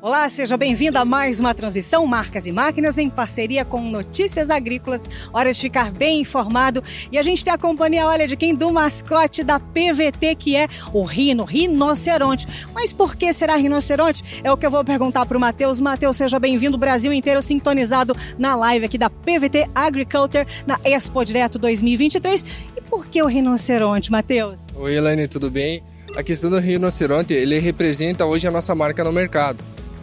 Olá, seja bem-vindo a mais uma transmissão Marcas e Máquinas em parceria com Notícias Agrícolas. Hora de ficar bem informado. E a gente tem a companhia, olha, de quem? Do mascote da PVT, que é o Rino, rinoceronte. Mas por que será rinoceronte? É o que eu vou perguntar para o Matheus. Matheus, seja bem-vindo. Brasil inteiro sintonizado na live aqui da PVT Agriculture na Expo Direto 2023. E por que o rinoceronte, Matheus? Oi, Elaine, tudo bem? A questão do rinoceronte, ele representa hoje a nossa marca no mercado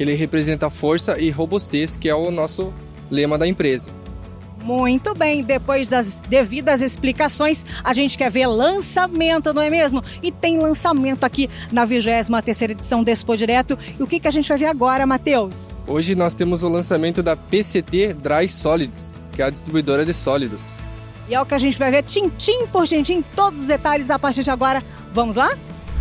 que ele representa força e robustez, que é o nosso lema da empresa. Muito bem, depois das devidas explicações, a gente quer ver lançamento, não é mesmo? E tem lançamento aqui na 23 edição do Expo Direto. E o que, que a gente vai ver agora, Matheus? Hoje nós temos o lançamento da PCT Dry Solids, que é a distribuidora de sólidos. E é o que a gente vai ver tintim por tintim, todos os detalhes a partir de agora. Vamos lá?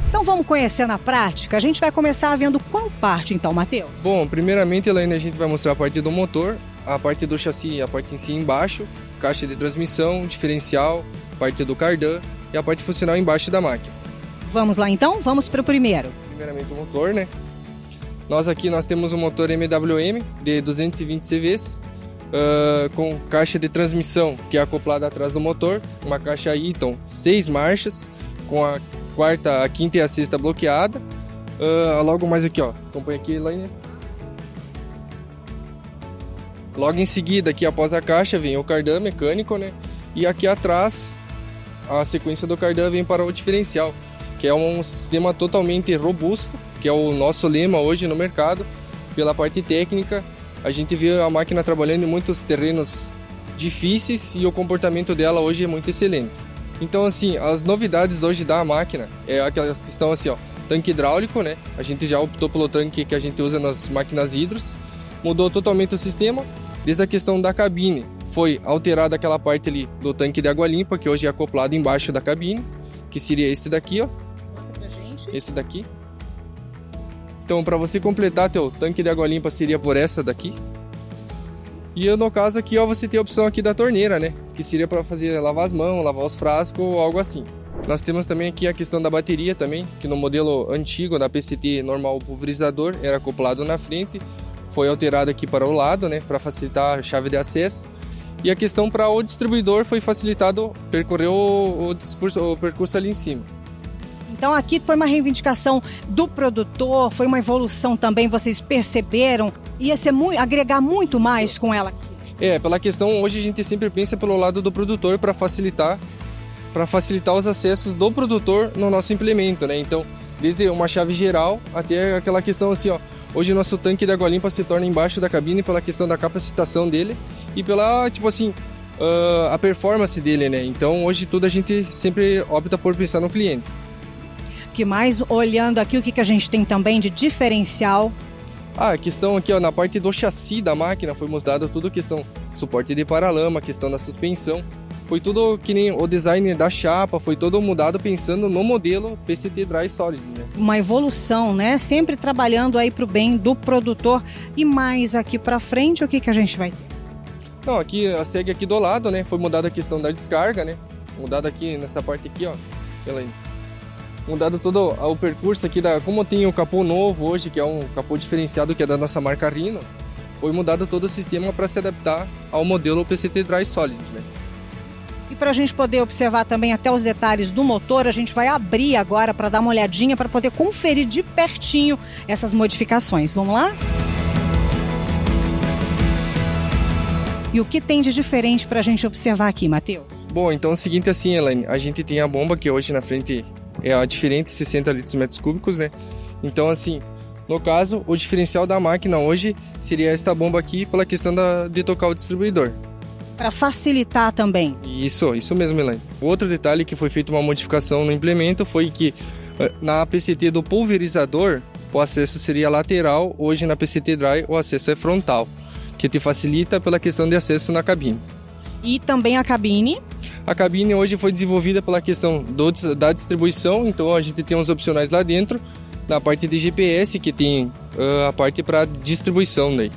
Então vamos conhecer na prática. A gente vai começar vendo qual parte então, Matheus? Bom, primeiramente, Elaine, a gente vai mostrar a parte do motor, a parte do chassi, a parte em si embaixo, caixa de transmissão, diferencial, parte do cardan e a parte funcional embaixo da máquina. Vamos lá então? Vamos para o primeiro. Primeiramente o motor, né? Nós aqui nós temos um motor MWM de 220 CVs, uh, com caixa de transmissão que é acoplada atrás do motor, uma caixa Eaton 6 marchas, com a quarta, a quinta e a sexta bloqueada. Uh, logo mais aqui, ó. Acompanha aqui, Elaine. Logo em seguida, aqui após a caixa, vem o cardan mecânico, né? E aqui atrás, a sequência do cardan vem para o diferencial, que é um sistema totalmente robusto, que é o nosso lema hoje no mercado. Pela parte técnica, a gente vê a máquina trabalhando em muitos terrenos difíceis e o comportamento dela hoje é muito excelente. Então, assim, as novidades hoje da máquina é aquela questão assim, ó, tanque hidráulico, né? A gente já optou pelo tanque que a gente usa nas máquinas hidros, mudou totalmente o sistema, desde a questão da cabine. Foi alterada aquela parte ali do tanque de água limpa, que hoje é acoplado embaixo da cabine, que seria este daqui, ó. Mostra pra gente. Esse daqui. Então, para você completar teu tanque de água limpa seria por essa daqui. E no caso aqui, ó, você tem a opção aqui da torneira, né? Que seria para fazer lavar as mãos, lavar os frascos ou algo assim. Nós temos também aqui a questão da bateria também, que no modelo antigo da PCT normal o pulverizador era acoplado na frente, foi alterado aqui para o lado, né, para facilitar a chave de acesso. E a questão para o distribuidor foi facilitado percorrer o, o, discurso, o percurso ali em cima. Então aqui foi uma reivindicação do produtor, foi uma evolução também, vocês perceberam ia ser muito, agregar muito mais com ela. É, pela questão hoje a gente sempre pensa pelo lado do produtor para facilitar para facilitar os acessos do produtor no nosso implemento, né? Então, desde uma chave geral até aquela questão assim, ó, hoje nosso tanque de água limpa se torna embaixo da cabine pela questão da capacitação dele e pela, tipo assim, uh, a performance dele, né? Então, hoje tudo a gente sempre opta por pensar no cliente. Que mais olhando aqui o que, que a gente tem também de diferencial ah, a questão aqui ó, na parte do chassi da máquina foi mostrado tudo questão suporte de paralama, questão da suspensão. Foi tudo que nem o design da chapa, foi todo mudado pensando no modelo PCT Dry Solids, né? Uma evolução, né? Sempre trabalhando aí para o bem do produtor. E mais aqui para frente, o que, que a gente vai ter? Não, aqui a segue aqui do lado, né? Foi mudada a questão da descarga, né? Mudada aqui nessa parte aqui, ó. Ela aí mudado todo o percurso aqui da como tem o capô novo hoje que é um capô diferenciado que é da nossa marca Rino foi mudado todo o sistema para se adaptar ao modelo PCT Dry Solids né? e para a gente poder observar também até os detalhes do motor a gente vai abrir agora para dar uma olhadinha para poder conferir de pertinho essas modificações vamos lá E o que tem de diferente para a gente observar aqui, Matheus? Bom, então é o seguinte assim, Elaine, a gente tem a bomba que hoje na frente é a diferente 60 litros metros cúbicos, né? Então, assim, no caso, o diferencial da máquina hoje seria esta bomba aqui pela questão da, de tocar o distribuidor. Para facilitar também. Isso, isso mesmo, Elaine. Outro detalhe que foi feita uma modificação no implemento foi que eh, na PCT do pulverizador o acesso seria lateral, hoje na PCT Dry o acesso é frontal, que te facilita pela questão de acesso na cabine. E também a cabine a cabine hoje foi desenvolvida pela questão do, da distribuição, então a gente tem uns opcionais lá dentro, na parte de GPS, que tem uh, a parte para distribuição daí.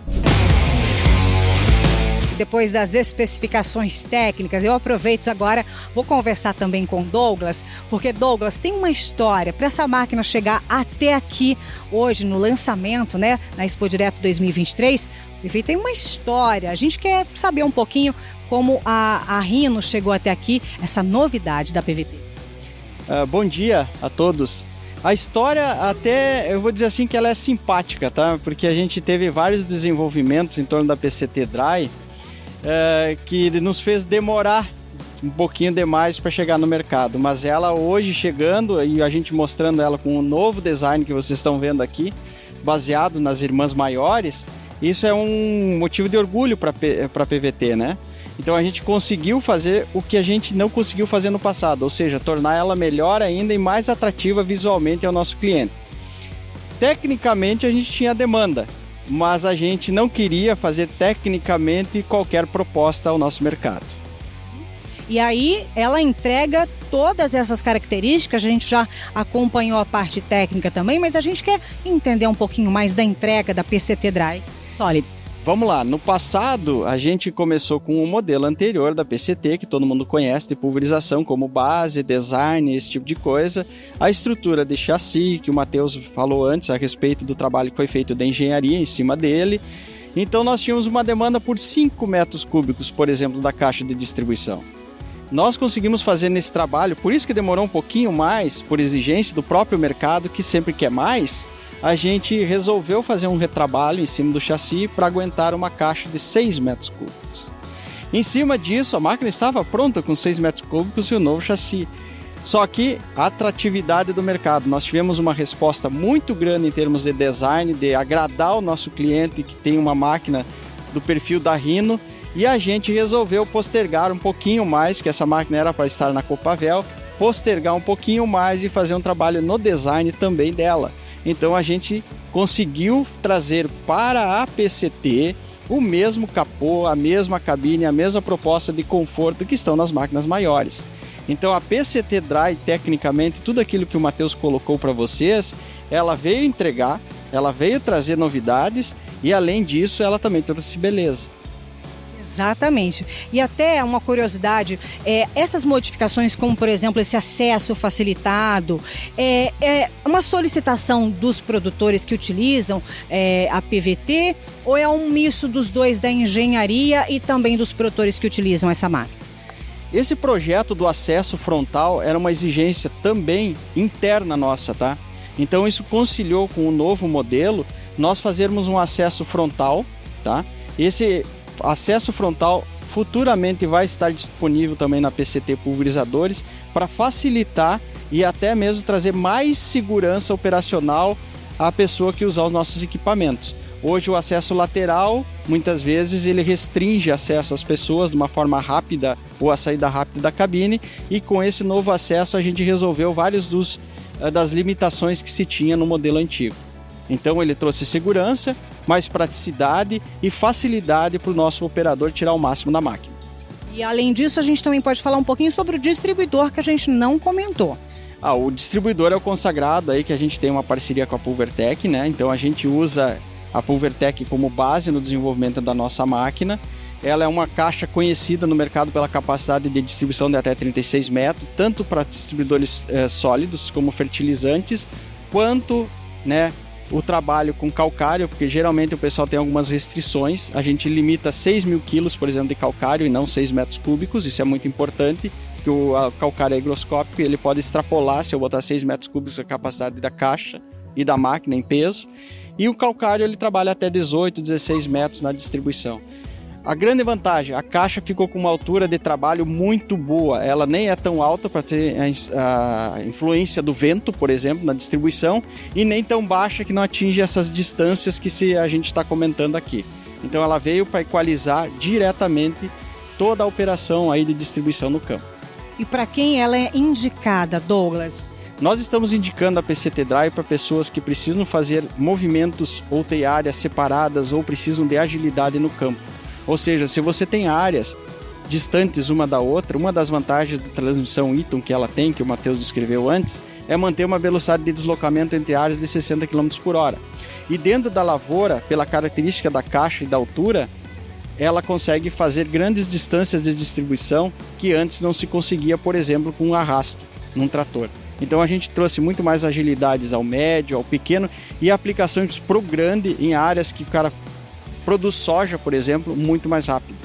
Depois das especificações técnicas, eu aproveito agora, vou conversar também com Douglas, porque Douglas tem uma história para essa máquina chegar até aqui hoje no lançamento, né, na Expo Direto 2023. Enfim, tem uma história. A gente quer saber um pouquinho como a, a Rino chegou até aqui, essa novidade da PVT. Uh, ah, bom dia a todos. A história até, eu vou dizer assim que ela é simpática, tá? Porque a gente teve vários desenvolvimentos em torno da PCT Dry uh, que nos fez demorar um pouquinho demais para chegar no mercado, mas ela hoje chegando e a gente mostrando ela com o um novo design que vocês estão vendo aqui, baseado nas irmãs maiores, isso é um motivo de orgulho para a PVT, né? Então a gente conseguiu fazer o que a gente não conseguiu fazer no passado, ou seja, tornar ela melhor ainda e mais atrativa visualmente ao nosso cliente. Tecnicamente a gente tinha demanda, mas a gente não queria fazer tecnicamente qualquer proposta ao nosso mercado. E aí ela entrega todas essas características, a gente já acompanhou a parte técnica também, mas a gente quer entender um pouquinho mais da entrega da PCT Dry Solids. Vamos lá, no passado a gente começou com o um modelo anterior da PCT, que todo mundo conhece, de pulverização como base, design, esse tipo de coisa. A estrutura de chassi, que o Matheus falou antes a respeito do trabalho que foi feito da engenharia em cima dele. Então nós tínhamos uma demanda por 5 metros cúbicos, por exemplo, da caixa de distribuição. Nós conseguimos fazer nesse trabalho, por isso que demorou um pouquinho mais, por exigência do próprio mercado, que sempre quer mais a gente resolveu fazer um retrabalho em cima do chassi para aguentar uma caixa de 6 metros cúbicos. Em cima disso, a máquina estava pronta com 6 metros cúbicos e o novo chassi. Só que a atratividade do mercado, nós tivemos uma resposta muito grande em termos de design, de agradar o nosso cliente que tem uma máquina do perfil da Rhino e a gente resolveu postergar um pouquinho mais, que essa máquina era para estar na Copavel, postergar um pouquinho mais e fazer um trabalho no design também dela. Então a gente conseguiu trazer para a PCT o mesmo capô, a mesma cabine, a mesma proposta de conforto que estão nas máquinas maiores. Então a PCT Dry, tecnicamente, tudo aquilo que o Matheus colocou para vocês, ela veio entregar, ela veio trazer novidades e além disso ela também trouxe beleza. Exatamente. E até uma curiosidade, é, essas modificações, como por exemplo esse acesso facilitado, é, é uma solicitação dos produtores que utilizam é, a PVT ou é um misto dos dois da engenharia e também dos produtores que utilizam essa máquina? Esse projeto do acesso frontal era uma exigência também interna nossa, tá? Então isso conciliou com o novo modelo nós fazermos um acesso frontal, tá? Esse acesso frontal futuramente vai estar disponível também na PCT Pulverizadores para facilitar e até mesmo trazer mais segurança operacional à pessoa que usar os nossos equipamentos. Hoje o acesso lateral, muitas vezes ele restringe acesso às pessoas de uma forma rápida ou a saída rápida da cabine e com esse novo acesso a gente resolveu vários dos eh, das limitações que se tinha no modelo antigo. Então ele trouxe segurança, mais praticidade e facilidade para o nosso operador tirar o máximo da máquina. E além disso, a gente também pode falar um pouquinho sobre o distribuidor que a gente não comentou. Ah, o distribuidor é o consagrado aí que a gente tem uma parceria com a Pulvertec, né? Então a gente usa a Pulvertec como base no desenvolvimento da nossa máquina. Ela é uma caixa conhecida no mercado pela capacidade de distribuição de até 36 metros, tanto para distribuidores eh, sólidos como fertilizantes, quanto né, o trabalho com calcário, porque geralmente o pessoal tem algumas restrições. A gente limita 6 mil quilos, por exemplo, de calcário e não 6 metros cúbicos. Isso é muito importante, porque o calcário é higroscópico ele pode extrapolar, se eu botar 6 metros cúbicos, a capacidade da caixa e da máquina em peso. E o calcário ele trabalha até 18, 16 metros na distribuição. A grande vantagem, a caixa ficou com uma altura de trabalho muito boa. Ela nem é tão alta para ter a, a, influência do vento, por exemplo, na distribuição, e nem tão baixa que não atinge essas distâncias que se a gente está comentando aqui. Então ela veio para equalizar diretamente toda a operação aí de distribuição no campo. E para quem ela é indicada, Douglas? Nós estamos indicando a PCT Drive para pessoas que precisam fazer movimentos ou ter áreas separadas ou precisam de agilidade no campo. Ou seja, se você tem áreas distantes uma da outra, uma das vantagens da transmissão Eaton que ela tem, que o Matheus descreveu antes, é manter uma velocidade de deslocamento entre áreas de 60 km por hora. E dentro da lavoura, pela característica da caixa e da altura, ela consegue fazer grandes distâncias de distribuição que antes não se conseguia, por exemplo, com um arrasto num trator. Então a gente trouxe muito mais agilidades ao médio, ao pequeno e aplicações para o grande em áreas que o cara produz soja, por exemplo, muito mais rápido.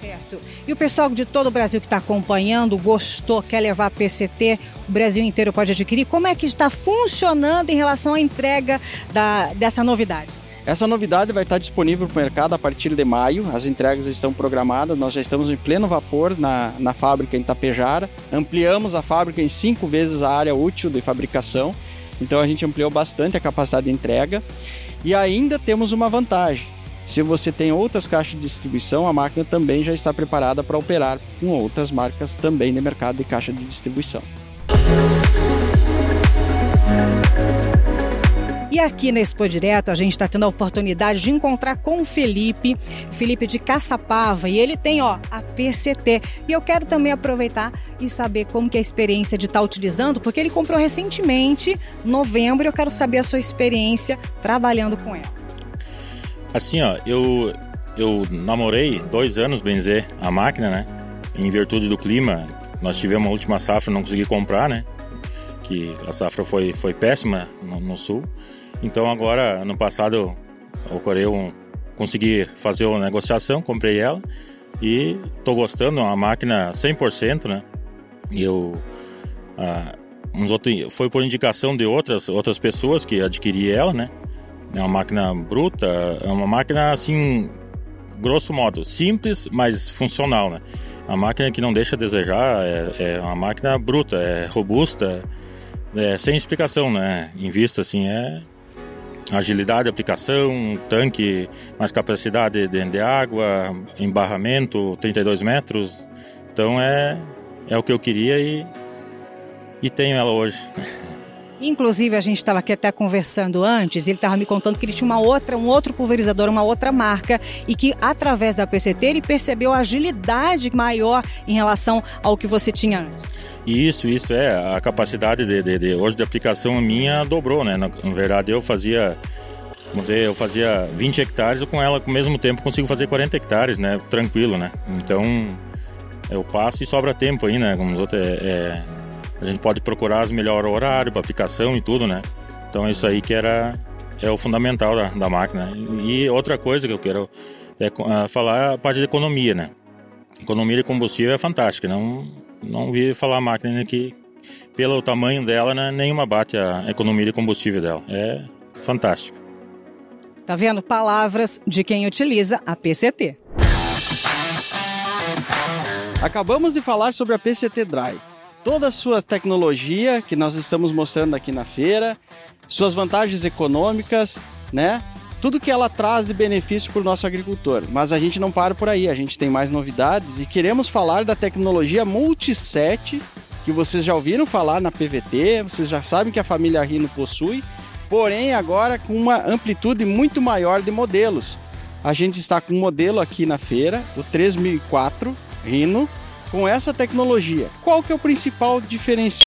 Certo. E o pessoal de todo o Brasil que está acompanhando, gostou, quer levar a PCT, o Brasil inteiro pode adquirir. Como é que está funcionando em relação à entrega da, dessa novidade? Essa novidade vai estar disponível para o mercado a partir de maio. As entregas estão programadas. Nós já estamos em pleno vapor na, na fábrica em Tapejara. Ampliamos a fábrica em cinco vezes a área útil de fabricação. Então a gente ampliou bastante a capacidade de entrega. E ainda temos uma vantagem. Se você tem outras caixas de distribuição, a máquina também já está preparada para operar com outras marcas também no mercado de caixa de distribuição. E aqui na Expo Direto a gente está tendo a oportunidade de encontrar com o Felipe, Felipe de Caçapava, e ele tem ó a PCT. E eu quero também aproveitar e saber como que é a experiência de estar tá utilizando, porque ele comprou recentemente, novembro, e eu quero saber a sua experiência trabalhando com ela. Assim, ó, eu eu namorei dois anos, bem dizer, a máquina, né? Em virtude do clima, nós tivemos uma última safra, não consegui comprar, né? Que a safra foi, foi péssima no, no sul. Então agora, ano passado, ocorreu um, consegui fazer uma negociação, comprei ela e estou gostando, é uma máquina 100%, né? E eu ah, uns outros, foi por indicação de outras outras pessoas que adquiri ela, né? É uma máquina bruta, é uma máquina assim, grosso modo, simples, mas funcional, né? A máquina que não deixa a desejar, é, é uma máquina bruta, é robusta, é, sem explicação, né? Em vista assim, é agilidade de aplicação, tanque, mais capacidade de, de água, embarramento, 32 metros. Então é, é o que eu queria e, e tenho ela hoje. Inclusive, a gente estava aqui até conversando antes, ele estava me contando que ele tinha uma outra, um outro pulverizador, uma outra marca, e que através da PCT ele percebeu a agilidade maior em relação ao que você tinha antes. Isso, isso é. A capacidade de, de, de hoje de aplicação minha dobrou, né? Na, na, verdade, eu fazia. Vamos dizer, eu fazia 20 hectares, com ela, ao mesmo tempo, consigo fazer 40 hectares, né? Tranquilo, né? Então, eu passo e sobra tempo aí, né? Como os outros, é, é, a gente pode procurar os melhores horários para aplicação e tudo, né? Então, isso aí que era é o fundamental da, da máquina. E outra coisa que eu quero é, é falar é a parte de economia, né? Economia de combustível é fantástica, não não vi falar a máquina que, pelo tamanho dela, né, nenhuma bate a economia de combustível dela. É fantástico. Tá vendo? Palavras de quem utiliza a PCT. Acabamos de falar sobre a PCT Dry. Toda a sua tecnologia que nós estamos mostrando aqui na feira, suas vantagens econômicas, né? tudo que ela traz de benefício para o nosso agricultor. Mas a gente não para por aí, a gente tem mais novidades e queremos falar da tecnologia Multiset, que vocês já ouviram falar na PVT, vocês já sabem que a família Rino possui, porém agora com uma amplitude muito maior de modelos. A gente está com um modelo aqui na feira, o 3004 Rino, com essa tecnologia. Qual que é o principal diferencial?